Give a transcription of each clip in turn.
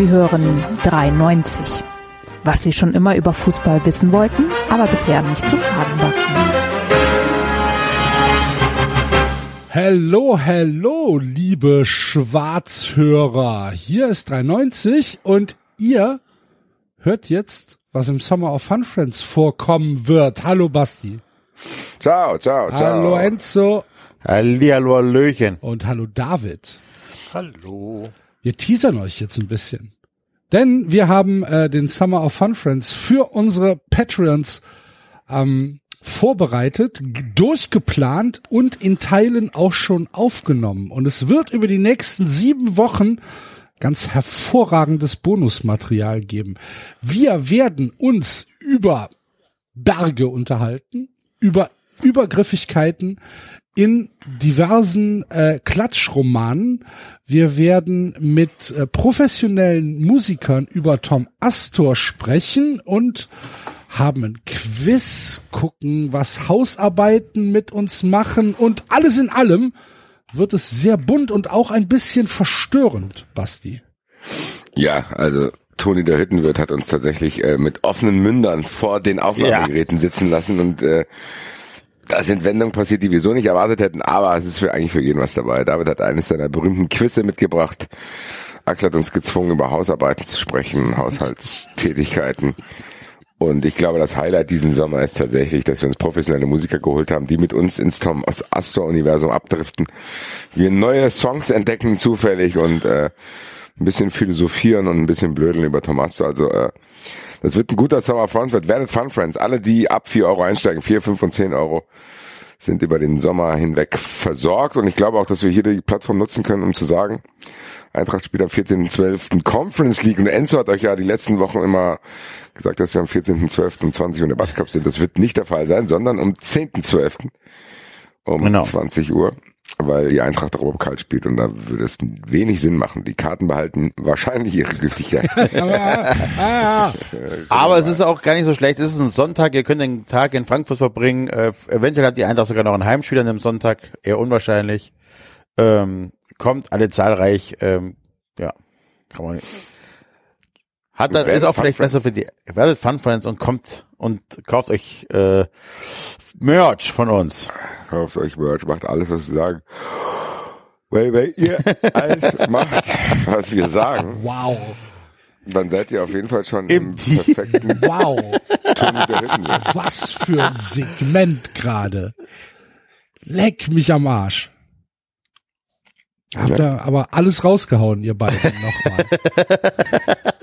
Sie hören 93. Was Sie schon immer über Fußball wissen wollten, aber bisher nicht zu fragen war. Hello, hello, liebe Schwarzhörer. Hier ist 93 und ihr hört jetzt, was im Summer of Fun Friends vorkommen wird. Hallo Basti. Ciao, ciao, ciao. Hallo Enzo. Hallihallo, Hallöchen. Und hallo David. Hallo. Wir teasern euch jetzt ein bisschen. Denn wir haben äh, den Summer of Fun Friends für unsere Patreons ähm, vorbereitet, durchgeplant und in Teilen auch schon aufgenommen. Und es wird über die nächsten sieben Wochen ganz hervorragendes Bonusmaterial geben. Wir werden uns über Berge unterhalten, über Übergriffigkeiten, in diversen äh, Klatschromanen. Wir werden mit äh, professionellen Musikern über Tom Astor sprechen und haben ein Quiz, gucken, was Hausarbeiten mit uns machen und alles in allem wird es sehr bunt und auch ein bisschen verstörend, Basti. Ja, also Toni der Hüttenwirt hat uns tatsächlich äh, mit offenen Mündern vor den Aufnahmegeräten ja. sitzen lassen und äh, da sind Wendungen passiert, die wir so nicht erwartet hätten, aber es ist für eigentlich für jeden was dabei. David hat eines seiner berühmten Quizze mitgebracht. Axel hat uns gezwungen, über Hausarbeiten zu sprechen, Haushaltstätigkeiten. Und ich glaube, das Highlight diesen Sommer ist tatsächlich, dass wir uns professionelle Musiker geholt haben, die mit uns ins Tom aus Astor-Universum abdriften. Wir neue Songs entdecken zufällig und äh, ein bisschen philosophieren und ein bisschen blödeln über Tom Astor. Also äh, das wird ein guter Summer Fun wird. Werdet Fun Friends. Alle, die ab vier Euro einsteigen, vier, fünf und zehn Euro, sind über den Sommer hinweg versorgt. Und ich glaube auch, dass wir hier die Plattform nutzen können, um zu sagen, Eintracht spielt am 14.12. Conference League und Enzo hat euch ja die letzten Wochen immer gesagt, dass wir am 14.12. um 20 Uhr in der Batcup sind. Das wird nicht der Fall sein, sondern um 10.12. um genau. 20 Uhr, weil die Eintracht darüber kalt spielt und da würde es wenig Sinn machen. Die Karten behalten wahrscheinlich ihre Gültigkeit. Aber es ist auch gar nicht so schlecht. Es ist ein Sonntag, ihr könnt den Tag in Frankfurt verbringen. Äh, eventuell hat die Eintracht sogar noch ein Heimspiel an dem Sonntag, eher unwahrscheinlich. Ähm, kommt alle zahlreich, ähm, ja, kann man nicht. Hat dann, ist auch vielleicht besser für die, werdet Fun Friends und kommt und kauft euch äh, Merch von uns. Kauft euch Merch, macht alles, was wir sagen. Weil wenn ihr alles macht, was wir sagen, wow. dann seid ihr auf jeden Fall schon im, im perfekten Wow. Was für ein Segment gerade. Leck mich am Arsch. Habt ihr aber alles rausgehauen, ihr beiden nochmal.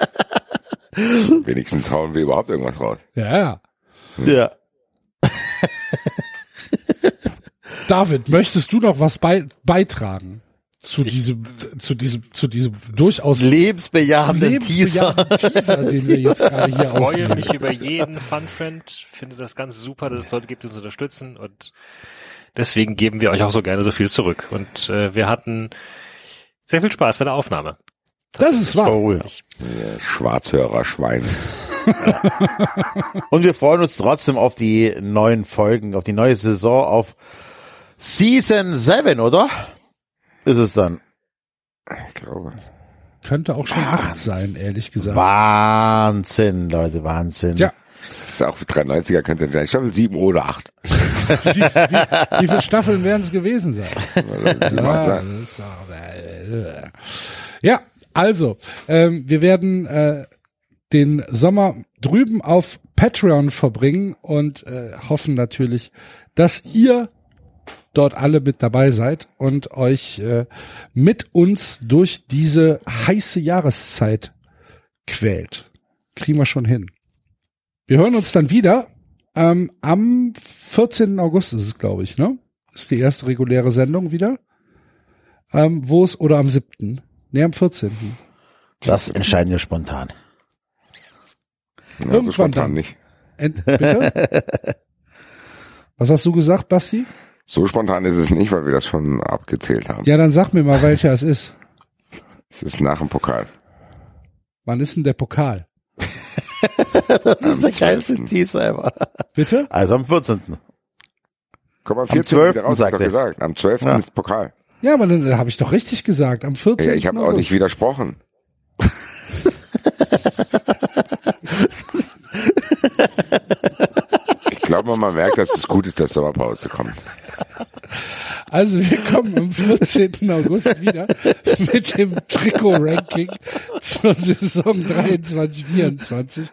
Wenigstens hauen wir überhaupt irgendwas raus. Ja. Ja. David, möchtest du noch was bei, beitragen? Zu ich, diesem, zu diesem, zu diesem durchaus lebensbejahenden, lebensbejahenden Teaser. Teaser, den wir jetzt gerade hier aufnehmen. Ich freue mich über jeden Fun-Friend, finde das ganz super, dass es Leute gibt, die uns unterstützen und Deswegen geben wir euch auch so gerne so viel zurück. Und äh, wir hatten sehr viel Spaß bei der Aufnahme. Das, das ist wahr. Oh, ja. Schwarzhörer Schwein. Und wir freuen uns trotzdem auf die neuen Folgen, auf die neue Saison, auf Season 7, oder? Ist es dann? Ich glaube. Könnte auch schon Wahnsinn. 8 sein, ehrlich gesagt. Wahnsinn, Leute, Wahnsinn. Ja. Das ist auch für 93er könnte es sein. Staffel 7 oder 8. wie, wie, wie viele Staffeln werden es gewesen sein? ja, also, ähm, wir werden äh, den Sommer drüben auf Patreon verbringen und äh, hoffen natürlich, dass ihr dort alle mit dabei seid und euch äh, mit uns durch diese heiße Jahreszeit quält. Kriegen wir schon hin. Wir hören uns dann wieder ähm, am 14. August ist es, glaube ich, ne? Ist die erste reguläre Sendung wieder. Ähm, wo es, oder am 7. Ne, am 14. Das entscheiden wir spontan. Ja, Irgendwann so spontan dann. nicht. Ent, bitte? Was hast du gesagt, Basti? So spontan ist es nicht, weil wir das schon abgezählt haben. Ja, dann sag mir mal, welcher es ist. Es ist nach dem Pokal. Wann ist denn der Pokal? das ist der geilste Teaser ever. Bitte? Also am 14. Komm, am 14. Am 12. Raus, sagt doch gesagt. Am 12. Ja. ist Pokal. Ja, aber dann habe ich doch richtig gesagt. Am 14. Ja, ich habe auch nicht widersprochen. Ich glaube, man merkt, dass es gut ist, dass Sommerpause kommt. Also wir kommen am 14. August wieder mit dem Trikot-Ranking zur Saison 23-24.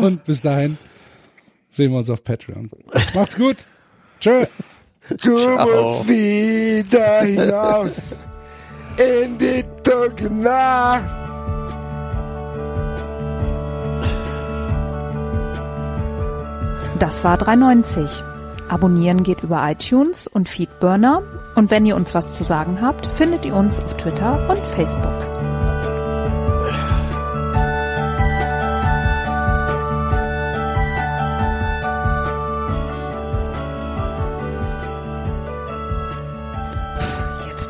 Und bis dahin sehen wir uns auf Patreon. Macht's gut. Tschö. Du musst wieder hinaus in die dunkle Nacht. Das war 390. Abonnieren geht über iTunes und Feedburner. Und wenn ihr uns was zu sagen habt, findet ihr uns auf Twitter und Facebook.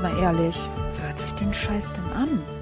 Mal ehrlich, hört sich den Scheiß denn an?